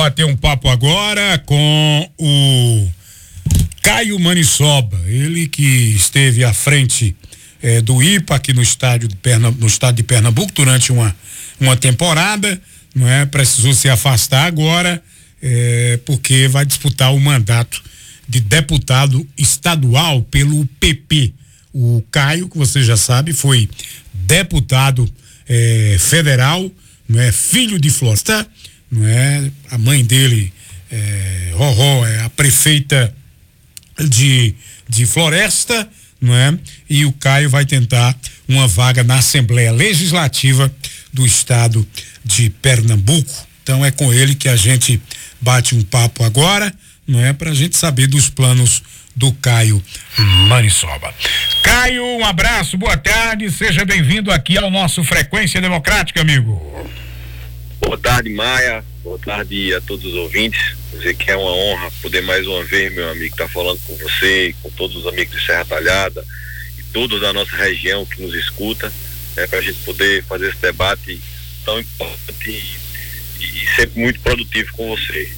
Bater um papo agora com o Caio Manisoba, ele que esteve à frente eh, do IPA aqui no estádio de no estado de Pernambuco durante uma, uma temporada, não é? Precisou se afastar agora eh, porque vai disputar o mandato de deputado estadual pelo PP. O Caio, que você já sabe, foi deputado eh, federal, não é? Filho de Floresta, não é? A mãe dele, é, Roró, é a prefeita de, de Floresta, não é? E o Caio vai tentar uma vaga na Assembleia Legislativa do Estado de Pernambuco. Então é com ele que a gente bate um papo agora, não é? Para a gente saber dos planos do Caio Manisoba. Caio, um abraço, boa tarde, seja bem-vindo aqui ao nosso Frequência Democrática, amigo. Boa tarde, Maia. Boa tarde a todos os ouvintes. Dizer que é uma honra poder mais uma vez, meu amigo, estar tá falando com você, com todos os amigos de Serra Talhada e todos da nossa região que nos escuta, né, para a gente poder fazer esse debate tão importante e, e sempre muito produtivo com você.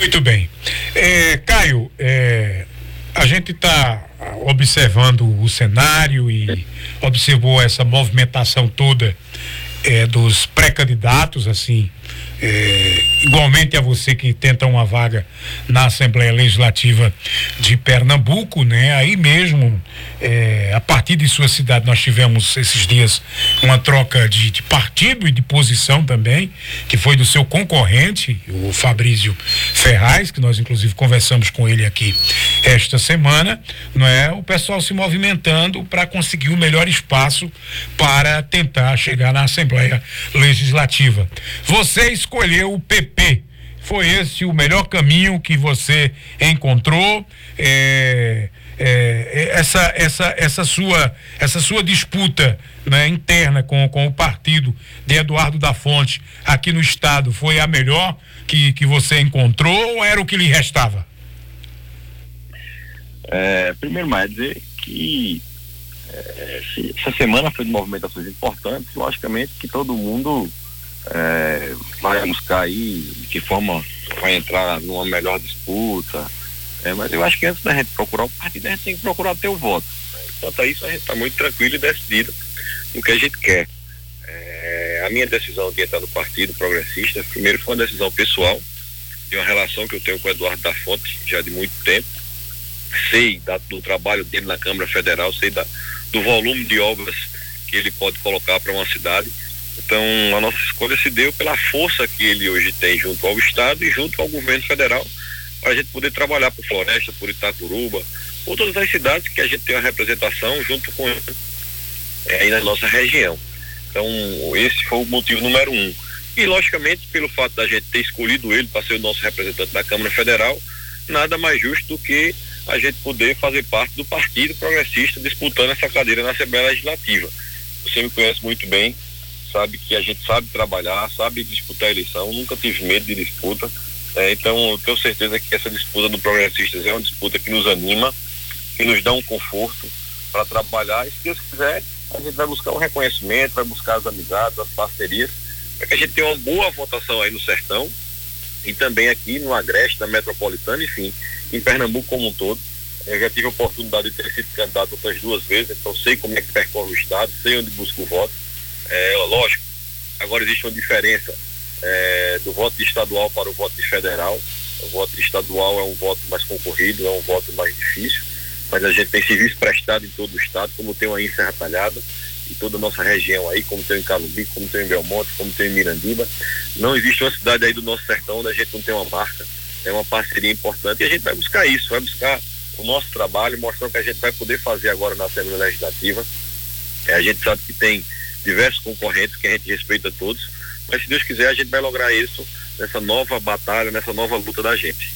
Muito bem. É, Caio, é, a gente está observando o cenário e observou essa movimentação toda é, dos pré-candidatos, assim, é, igualmente a você que tenta uma vaga na Assembleia Legislativa de Pernambuco, né? Aí mesmo, é, a partir de sua cidade, nós tivemos esses dias uma troca de, de, partido e de posição também, que foi do seu concorrente, o Fabrício Ferraz, que nós inclusive conversamos com ele aqui esta semana, não é? O pessoal se movimentando para conseguir o melhor espaço para tentar chegar na Assembleia Legislativa. Vocês escolheu o PP. Foi esse o melhor caminho que você encontrou? É, é, essa, essa, essa, sua, essa sua disputa né, interna com, com o partido de Eduardo da Fonte aqui no estado foi a melhor que, que você encontrou ou era o que lhe restava? É, primeiro, mais dizer que é, essa semana foi de movimentações importantes, logicamente que todo mundo é, vai buscar aí de que forma vai entrar numa melhor disputa. É, mas eu acho que antes da gente procurar o partido, a gente tem que procurar ter o voto. Quanto a isso, a gente está muito tranquilo e decidido no que a gente quer. É, a minha decisão de entrar no Partido Progressista, primeiro foi uma decisão pessoal, de uma relação que eu tenho com o Eduardo da Fonte já de muito tempo. Sei da, do trabalho dele na Câmara Federal, sei da, do volume de obras que ele pode colocar para uma cidade então, a nossa escolha se deu pela força que ele hoje tem junto ao Estado e junto ao governo federal, para a gente poder trabalhar por Floresta, por Itacuruba, por todas as cidades que a gente tem uma representação junto com ele é, aí na nossa região. Então, esse foi o motivo número um. E, logicamente, pelo fato da gente ter escolhido ele para ser o nosso representante da Câmara Federal, nada mais justo do que a gente poder fazer parte do Partido Progressista disputando essa cadeira na Assembleia Legislativa. Você me conhece muito bem, sabe que a gente sabe trabalhar, sabe disputar a eleição, nunca tive medo de disputa. É, então, eu tenho certeza que essa disputa do Progressistas é uma disputa que nos anima, que nos dá um conforto para trabalhar. E se Deus quiser, a gente vai buscar o reconhecimento, vai buscar as amizades, as parcerias, para que a gente tenha uma boa votação aí no Sertão e também aqui no Agreste, na Metropolitana, enfim, em Pernambuco como um todo. Eu já tive a oportunidade de ter sido candidato outras duas vezes, então sei como é que percorre o Estado, sei onde busco o voto é, lógico, agora existe uma diferença é, do voto estadual para o voto federal. O voto estadual é um voto mais concorrido, é um voto mais difícil, mas a gente tem serviço prestado em todo o estado, como tem aí em Serra Talhada, e toda a nossa região aí, como tem em Calubi, como tem em Belmonte, como tem em Mirandiba. Não existe uma cidade aí do nosso sertão onde a gente não tem uma marca, é uma parceria importante e a gente vai buscar isso, vai buscar o nosso trabalho, mostrar o que a gente vai poder fazer agora na Assembleia Legislativa. É, a gente sabe que tem diversos concorrentes que a gente respeita todos, mas se Deus quiser a gente vai lograr isso nessa nova batalha, nessa nova luta da gente.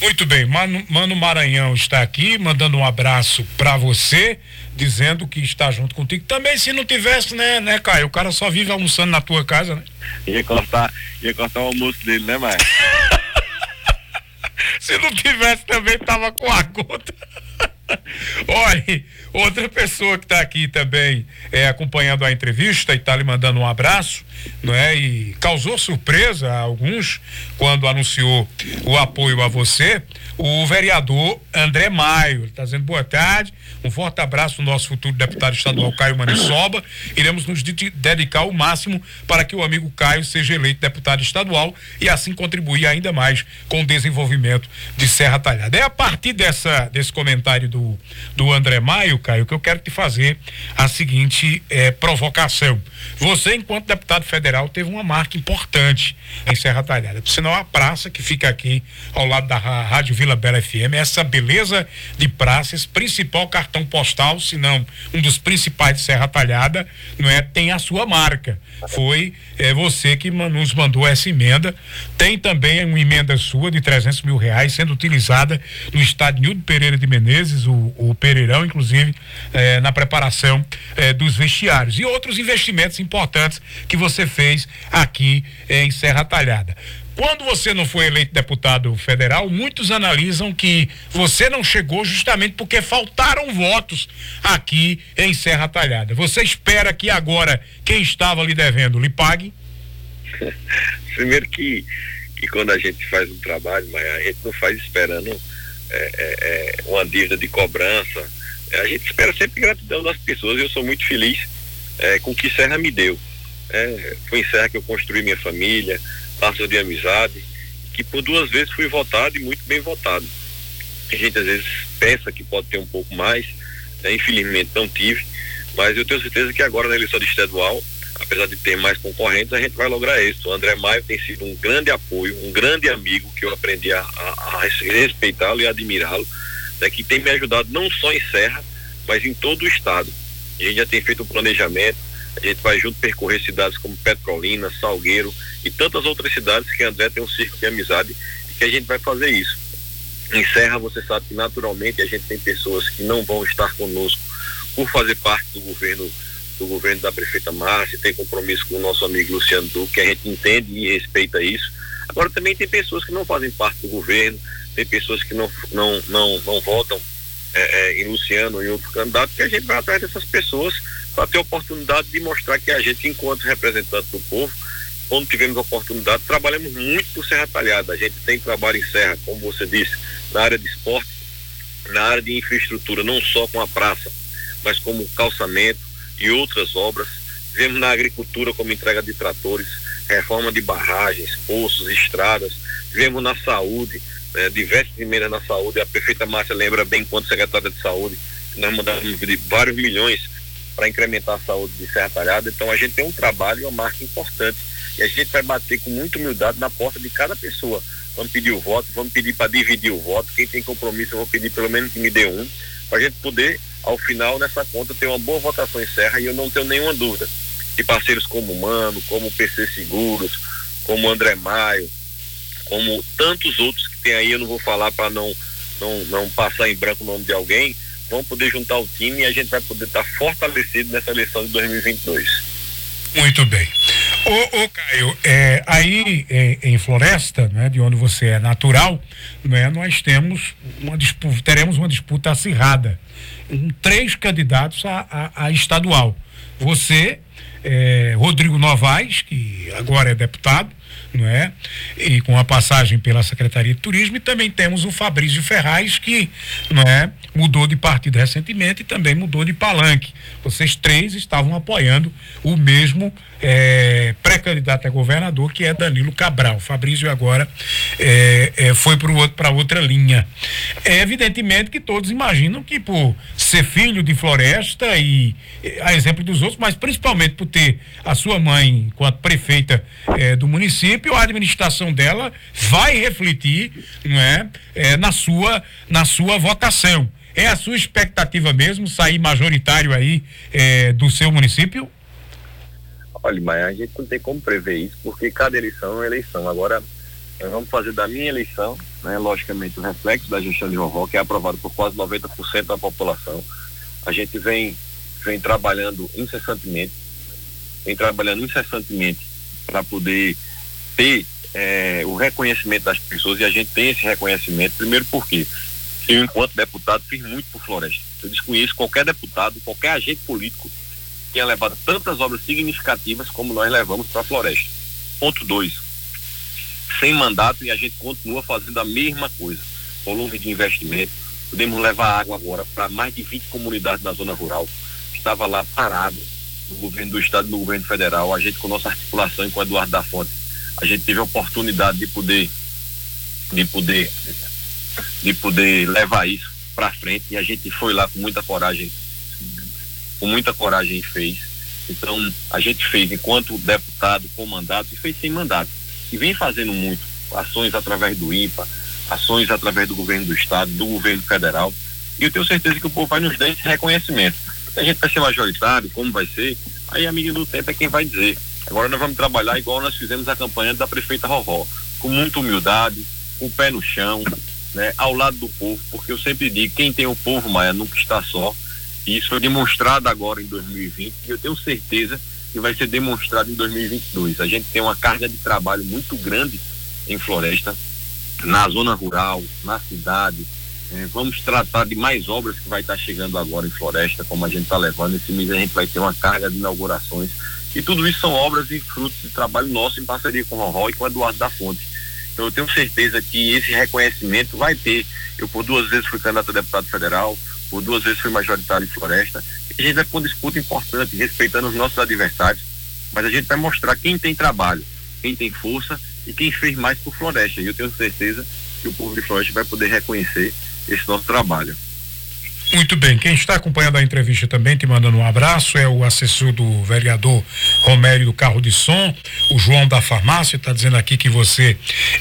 Muito bem, Mano, Mano Maranhão está aqui, mandando um abraço para você, dizendo que está junto contigo. Também se não tivesse, né, né, Caio? O cara só vive almoçando na tua casa, né? Ia cortar, ia cortar o almoço dele, né, Maia? se não tivesse também tava com a conta. Olha, outra pessoa que está aqui também é, acompanhando a entrevista e está lhe mandando um abraço não é? E causou surpresa a alguns quando anunciou o apoio a você, o vereador André Maio. Ele está dizendo boa tarde, um forte abraço ao nosso futuro deputado estadual Caio Manisoba. Iremos nos dedicar o máximo para que o amigo Caio seja eleito deputado estadual e assim contribuir ainda mais com o desenvolvimento de Serra Talhada. É a partir dessa, desse comentário do, do André Maio, Caio, que eu quero te fazer a seguinte eh, provocação. Você, enquanto deputado federal, teve uma marca importante em Serra Talhada. Por sinal, a praça que fica aqui ao lado da Rádio Vila Bela FM, essa beleza de praças, principal cartão postal, se não um dos principais de Serra Talhada, não é? Tem a sua marca. Foi é, você que nos mandou essa emenda. Tem também uma emenda sua de 300 mil reais sendo utilizada no estádio Nildo Pereira de Menezes, o, o Pereirão, inclusive, é, na preparação é, dos vestiários. E outros investimentos importantes que você fez aqui em Serra Talhada. Quando você não foi eleito deputado federal, muitos analisam que você não chegou justamente porque faltaram votos aqui em Serra Talhada. Você espera que agora quem estava lhe devendo lhe pague? Primeiro que, que quando a gente faz um trabalho, mas a gente não faz esperando é, é, é, uma dívida de cobrança. A gente espera sempre gratidão das pessoas. Eu sou muito feliz é, com o que Serra me deu. É, foi em Serra que eu construí minha família laços de amizade, que por duas vezes fui votado e muito bem votado. A gente às vezes pensa que pode ter um pouco mais, né? infelizmente não tive, mas eu tenho certeza que agora na eleição de estadual, apesar de ter mais concorrentes, a gente vai lograr isso. O André Maio tem sido um grande apoio, um grande amigo que eu aprendi a, a, a respeitá-lo e admirá-lo, né? que tem me ajudado não só em Serra, mas em todo o estado. A gente já tem feito um planejamento, a gente vai junto percorrer cidades como Petrolina, Salgueiro, e tantas outras cidades que André tem um círculo de amizade e que a gente vai fazer isso. Em Serra, você sabe que naturalmente a gente tem pessoas que não vão estar conosco por fazer parte do governo do governo da prefeita Márcia, tem compromisso com o nosso amigo Luciano Duque, que a gente entende e respeita isso. Agora também tem pessoas que não fazem parte do governo, tem pessoas que não não não, não votam é, é, em Luciano em outro candidato, que a gente vai atrás dessas pessoas para ter a oportunidade de mostrar que a gente, enquanto representante do povo, quando tivemos oportunidade, trabalhamos muito por Serra Talhada. A gente tem trabalho em Serra, como você disse, na área de esporte, na área de infraestrutura, não só com a praça, mas como calçamento e outras obras. Vemos na agricultura como entrega de tratores, reforma de barragens, poços, estradas. Vemos na saúde, né, diversas emendas na saúde. A prefeita Márcia lembra bem quanto secretária de saúde, nós mandamos vários milhões para incrementar a saúde de Serra Talhada. Então a gente tem um trabalho e uma marca importante e a gente vai bater com muita humildade na porta de cada pessoa. Vamos pedir o voto, vamos pedir para dividir o voto. Quem tem compromisso, eu vou pedir pelo menos que me dê um, para a gente poder, ao final, nessa conta, ter uma boa votação em Serra. E eu não tenho nenhuma dúvida que parceiros como Mano, como PC Seguros, como André Maio, como tantos outros que tem aí, eu não vou falar para não, não, não passar em branco o nome de alguém, vão poder juntar o time e a gente vai poder estar tá fortalecido nessa eleição de 2022. Muito bem. Ô, ô Caio, é, aí é, em Floresta, né, de onde você é natural, né, nós temos uma disputa, teremos uma disputa acirrada. Um, três candidatos a, a, a estadual. Você, é, Rodrigo Novaes, que agora é deputado, não é? E com a passagem pela Secretaria de Turismo, e também temos o Fabrício Ferraz, que não é? mudou de partido recentemente e também mudou de palanque. Vocês três estavam apoiando o mesmo é, pré-candidato a governador, que é Danilo Cabral. Fabrício agora é, é, foi para outra linha. É evidentemente que todos imaginam que por ser filho de floresta e a exemplo dos outros, mas principalmente por ter a sua mãe enquanto prefeita é, do município, a administração dela vai refletir não é, é, na, sua, na sua votação. É a sua expectativa mesmo sair majoritário aí é, do seu município? Olha, mas a gente não tem como prever isso, porque cada eleição é uma eleição. Agora, nós vamos fazer da minha eleição, né, logicamente, o reflexo da gestão de Roró, que é aprovado por quase 90% da população. A gente vem, vem trabalhando incessantemente, vem trabalhando incessantemente para poder ter é, o reconhecimento das pessoas e a gente tem esse reconhecimento, primeiro porque eu, enquanto deputado, fiz muito por Floresta. Eu desconheço qualquer deputado, qualquer agente político tinha levado tantas obras significativas como nós levamos para a floresta. Ponto 2. Sem mandato e a gente continua fazendo a mesma coisa. Volume de investimento. Podemos levar água agora para mais de 20 comunidades da zona rural. Estava lá parado no governo do estado e no governo federal. A gente com nossa articulação com o Eduardo da Fonte, a gente teve a oportunidade de poder de poder de poder levar isso para frente e a gente foi lá com muita coragem com muita coragem fez então a gente fez enquanto deputado com mandato e fez sem mandato e vem fazendo muito ações através do IPA ações através do governo do estado do governo federal e eu tenho certeza que o povo vai nos dar esse reconhecimento a gente vai ser majoritário como vai ser aí a medida do tempo é quem vai dizer agora nós vamos trabalhar igual nós fizemos a campanha da prefeita Roró com muita humildade com o pé no chão, né, ao lado do povo, porque eu sempre digo, quem tem o povo, Maia, nunca está só. E isso foi demonstrado agora em 2020 e eu tenho certeza que vai ser demonstrado em 2022. A gente tem uma carga de trabalho muito grande em floresta, na zona rural, na cidade. É, vamos tratar de mais obras que vai estar chegando agora em floresta, como a gente está levando. Esse mês a gente vai ter uma carga de inaugurações. E tudo isso são obras e frutos de trabalho nosso em parceria com o Roró e com o Eduardo da Fonte. Então eu tenho certeza que esse reconhecimento vai ter. Eu por duas vezes fui candidato a deputado federal, por duas vezes fui majoritário em Floresta. A gente vai com disputa importante, respeitando os nossos adversários, mas a gente vai mostrar quem tem trabalho, quem tem força e quem fez mais por Floresta. E eu tenho certeza que o povo de Floresta vai poder reconhecer esse nosso trabalho. Muito bem, quem está acompanhando a entrevista também, te mandando um abraço, é o assessor do vereador Romério do Carro de Som, o João da Farmácia, está dizendo aqui que você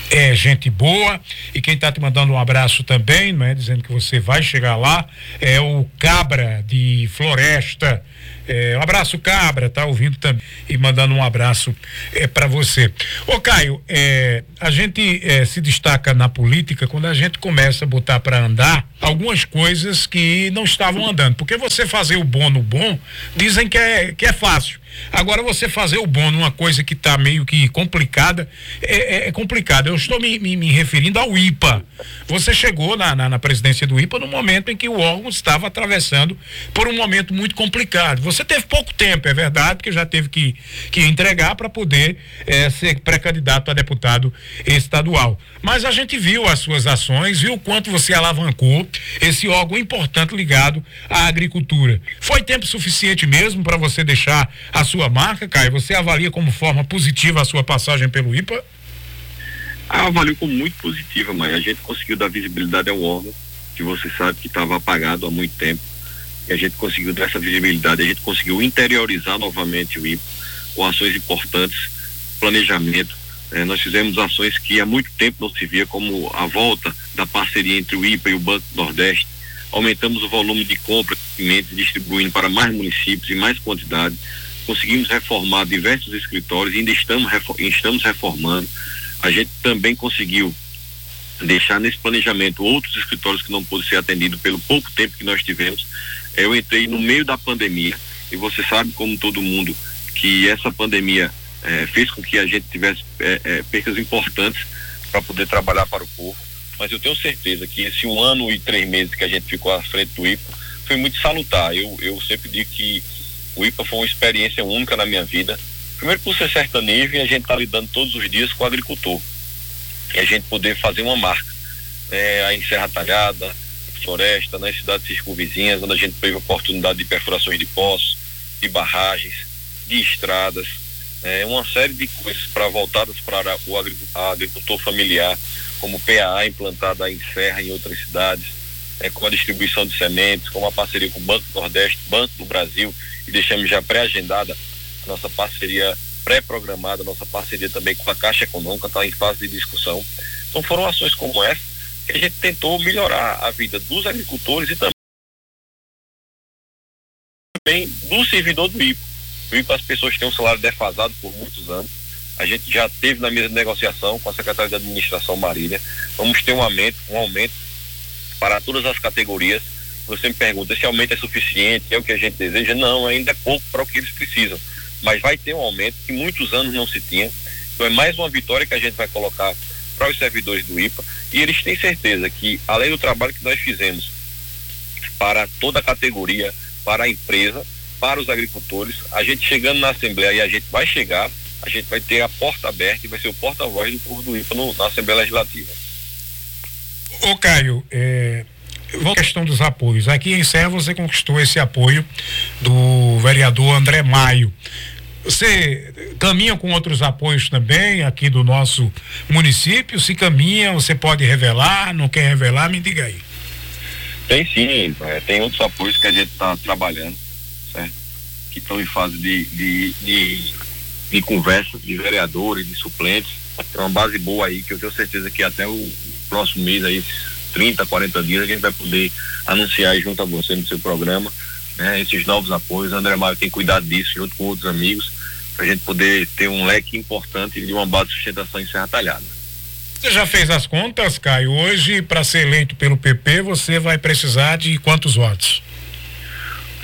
é gente boa. E quem está te mandando um abraço também, não é? Dizendo que você vai chegar lá, é o Cabra de Floresta. É, um abraço, Cabra, tá ouvindo também e mandando um abraço é, para você. Ô, Caio, é, a gente é, se destaca na política quando a gente começa a botar para andar algumas coisas que não estavam andando. Porque você fazer o bom no bom, dizem que é, que é fácil. Agora, você fazer o bom numa coisa que está meio que complicada, é, é, é complicado. Eu estou me, me, me, referindo ao IPA. Você chegou na, na, na, presidência do IPA no momento em que o órgão estava atravessando por um momento muito complicado. Você teve pouco tempo, é verdade, porque já teve que, que entregar para poder é, ser pré-candidato a deputado estadual. Mas a gente viu as suas ações, viu o quanto você alavancou esse órgão importante ligado à agricultura. Foi tempo suficiente mesmo para você deixar a sua marca, Caio? Você avalia como forma positiva a sua passagem pelo IPA? Ah, eu avalio como muito positiva, mãe. A gente conseguiu dar visibilidade ao órgão, que você sabe que estava apagado há muito tempo. E a gente conseguiu dar essa visibilidade, a gente conseguiu interiorizar novamente o IPA com ações importantes, planejamento. Eh, nós fizemos ações que há muito tempo não se via, como a volta da parceria entre o IPA e o Banco Nordeste. Aumentamos o volume de compra de distribuindo para mais municípios e mais quantidade conseguimos reformar diversos escritórios, ainda estamos, estamos reformando. A gente também conseguiu deixar nesse planejamento outros escritórios que não pôde ser atendido pelo pouco tempo que nós tivemos. Eu entrei no meio da pandemia e você sabe, como todo mundo, que essa pandemia eh, fez com que a gente tivesse eh, eh, percas importantes para poder trabalhar para o povo. Mas eu tenho certeza que esse um ano e três meses que a gente ficou à frente do IPA foi muito salutar. Eu, eu sempre digo que o IPA foi uma experiência única na minha vida. Primeiro por ser sertanejo e a gente tá lidando todos os dias com o agricultor. E a gente poder fazer uma marca. É, em Serra Talhada, Floresta, nas cidades circunvizinhas, onde a gente teve a oportunidade de perfurações de poços, de barragens, de estradas, é, uma série de coisas para voltadas para o agricultor familiar, como PAA implantada em Serra e em outras cidades, é, com a distribuição de sementes, com a parceria com o Banco Nordeste, Banco do Brasil e deixamos já pré-agendada a nossa parceria pré-programada, nossa parceria também com a Caixa Econômica, está em fase de discussão. Então foram ações como essa que a gente tentou melhorar a vida dos agricultores e também do servidor do IPA. O IPA as pessoas têm um salário defasado por muitos anos. A gente já teve na mesa de negociação com a Secretaria de Administração Marília. Vamos ter um aumento, um aumento para todas as categorias você me pergunta se aumento é suficiente, é o que a gente deseja. Não, ainda é pouco para o que eles precisam. Mas vai ter um aumento que muitos anos não se tinha. Então é mais uma vitória que a gente vai colocar para os servidores do IPA. E eles têm certeza que, além do trabalho que nós fizemos para toda a categoria, para a empresa, para os agricultores. A gente chegando na Assembleia e a gente vai chegar, a gente vai ter a porta aberta e vai ser o porta-voz do povo do IFA no, na Assembleia Legislativa. Ô Caio, é, a questão dos apoios. Aqui em Serra você conquistou esse apoio do vereador André Maio. Você caminha com outros apoios também aqui do nosso município? Se caminha, você pode revelar, não quer revelar, me diga aí. Tem sim, é, tem outros apoios que a gente está trabalhando, certo? Que estão em fase de, de, de, de conversa de vereadores, de suplentes. Tem uma base boa aí que eu tenho certeza que até o próximo mês aí, 30, 40 dias, a gente vai poder anunciar junto a você no seu programa, né? Esses novos apoios. André Maio tem cuidado disso junto com outros amigos para a gente poder ter um leque importante de uma base de sustentação em Serra Talhada. Você já fez as contas, Caio? Hoje, para ser eleito pelo PP, você vai precisar de quantos votos?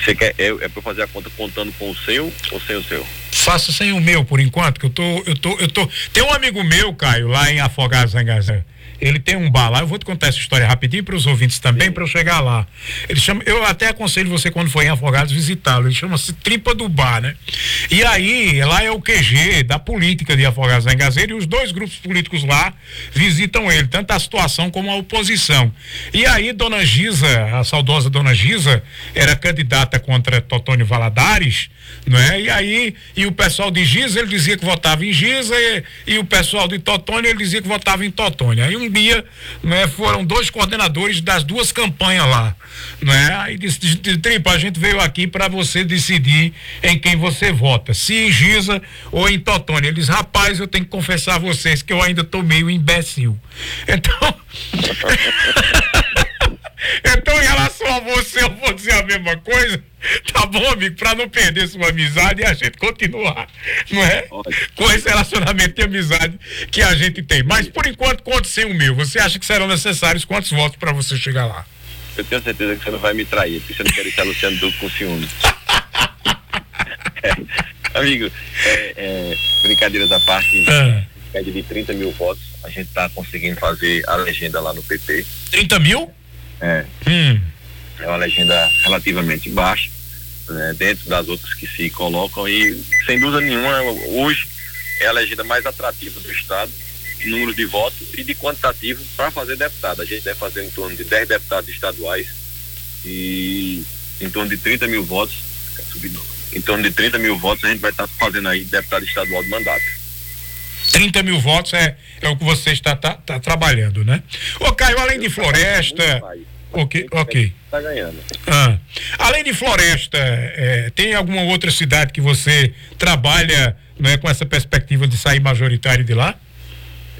Você quer, é, é para fazer a conta contando com o seu ou sem o seu? Faça sem o meu, por enquanto, que eu tô, eu tô, eu tô. Tem um amigo meu, Caio, lá em Afogados Zangazã ele tem um bar lá, eu vou te contar essa história rapidinho para os ouvintes também, para eu chegar lá. Ele chama, eu até aconselho você quando for em Afogados visitá-lo, ele chama-se Tripa do Bar, né? E aí, lá é o QG da política de Afogados da Engazeira e os dois grupos políticos lá visitam ele, tanto a situação como a oposição. E aí, Dona Giza, a saudosa Dona Giza, era candidata contra Totônio Valadares, não é? E aí, e o pessoal de Giza, ele dizia que votava em Giza e, e o pessoal de Totônio, ele dizia que votava em Totônio. Aí um dia, né, foram dois coordenadores das duas campanhas lá, né? Aí disse, Tripa, a gente veio aqui para você decidir em quem você vota, se em Giza ou em Totônia. Ele diz, rapaz, eu tenho que confessar a vocês que eu ainda tô meio imbecil. Então, então em relação a você, eu vou dizer a mesma coisa. Tá bom, amigo, para não perder sua amizade e a gente continuar, não é? Com esse relacionamento de amizade que a gente tem. Mas por enquanto, conte sem o meu. Você acha que serão necessários quantos votos para você chegar lá? Eu tenho certeza que você não vai me trair, porque você não quer deixar Luciano Duque com ciúme. é, amigo, é, é, brincadeiras à parte, ah. média de 30 mil votos, a gente está conseguindo fazer a legenda lá no PP. 30 mil? É. Hum. É uma legenda relativamente baixa, né, dentro das outras que se colocam e, sem dúvida nenhuma, hoje é a legenda mais atrativa do Estado, número de votos e de quantitativo para fazer deputado. A gente deve fazer em torno de 10 deputados estaduais e em torno de 30 mil votos, em torno de 30 mil votos a gente vai estar tá fazendo aí deputado estadual de mandato. 30 mil votos é, é o que você está tá, tá trabalhando, né? Ô Caio, além de floresta. Ok, ok. Está ganhando. Ah, além de floresta, é, tem alguma outra cidade que você trabalha né, com essa perspectiva de sair majoritário de lá?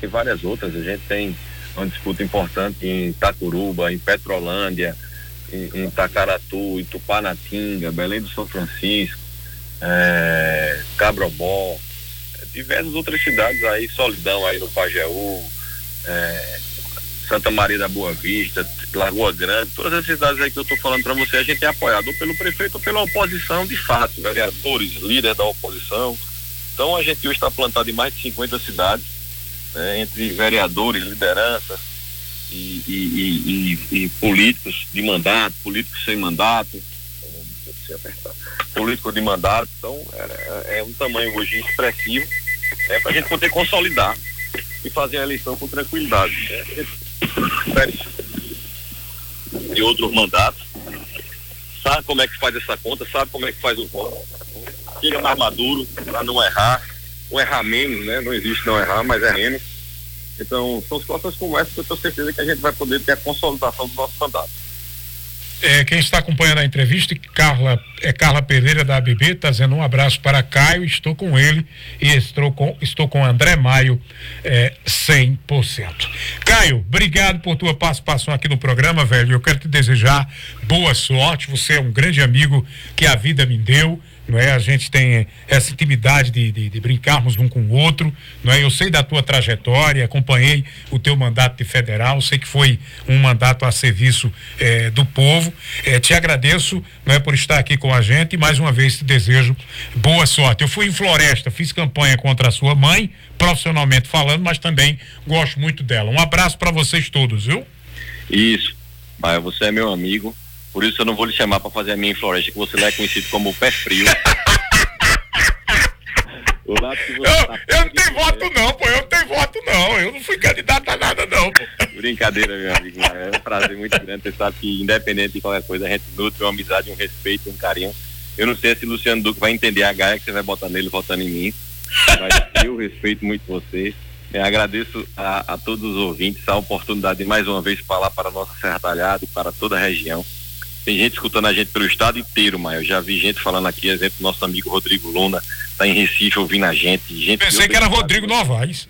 Tem várias outras. A gente tem uma disputa importante em Itacuruba, em Petrolândia, em, em Tacaratu, Tupanatinga, Belém do São Francisco, é, Cabrobó, é, diversas outras cidades aí, Solidão aí no Pajeú, é, Santa Maria da Boa Vista, Lagoa Grande, todas as cidades aí que eu estou falando para você, a gente é apoiado ou pelo prefeito ou pela oposição de fato, vereadores, líderes da oposição. Então a gente hoje está plantado em mais de 50 cidades, né, entre vereadores, lideranças e, e, e, e, políticos de mandato, políticos sem mandato, políticos de mandato, então é, é um tamanho hoje expressivo é, para a gente poder consolidar e fazer a eleição com tranquilidade. Né? De outros mandatos, sabe como é que faz essa conta, sabe como é que faz o voto, chega mais maduro para não errar, ou errar menos, né? Não existe não errar, mas é menos. Então, são situações como essa que eu tenho certeza que a gente vai poder ter a consolidação do nosso mandato. É, quem está acompanhando a entrevista, Carla, é Carla Pereira da ABB, está dizendo um abraço para Caio, estou com ele e estou com, estou com André Maio é, 100%. Caio, obrigado por tua participação aqui no programa, velho. Eu quero te desejar boa sorte, você é um grande amigo que a vida me deu não é? A gente tem essa intimidade de, de, de, brincarmos um com o outro, não é? Eu sei da tua trajetória, acompanhei o teu mandato de federal, sei que foi um mandato a serviço eh, do povo. Eh, te agradeço, não é, por estar aqui com a gente e mais uma vez te desejo boa sorte. Eu fui em Floresta, fiz campanha contra a sua mãe, profissionalmente falando, mas também gosto muito dela. Um abraço para vocês todos, viu? Isso. Mas você é meu amigo, Por isso eu não vou lhe chamar para fazer a minha Floresta, que você lá é conhecido como o pé frio. eu, tá eu não tenho voto não, pô, eu não tenho voto não, eu não fui candidato a nada não, pô. Brincadeira, meu amigo, é um prazer muito grande, você sabe que independente de qualquer coisa, a gente nutre uma amizade, um respeito, um carinho. Eu não sei se Luciano Duque vai entender a gaia que você vai botar nele votando em mim, mas eu respeito muito você. Eu agradeço a, a, todos os ouvintes a oportunidade de mais uma vez falar para a nossa Serra Talhada e para toda a região. Tem gente escutando a gente pelo estado inteiro, mas eu já vi gente falando aqui, exemplo, nosso amigo Rodrigo Luna, está em Recife ouvindo a gente. gente Pensei que era Rodrigo Novaes.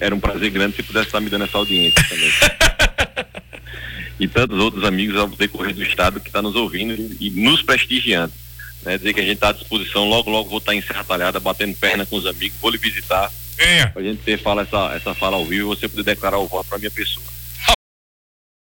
Era um prazer grande se pudesse estar me dando essa audiência também. e tantos outros amigos ao decorrer do estado que estão tá nos ouvindo e, e nos prestigiando. Né? Dizer que a gente está à disposição, logo, logo vou estar em Serra Talhada, batendo perna com os amigos, vou lhe visitar. Venha. Pra gente ter fala essa, essa fala ao vivo e você poder declarar o voto para minha pessoa.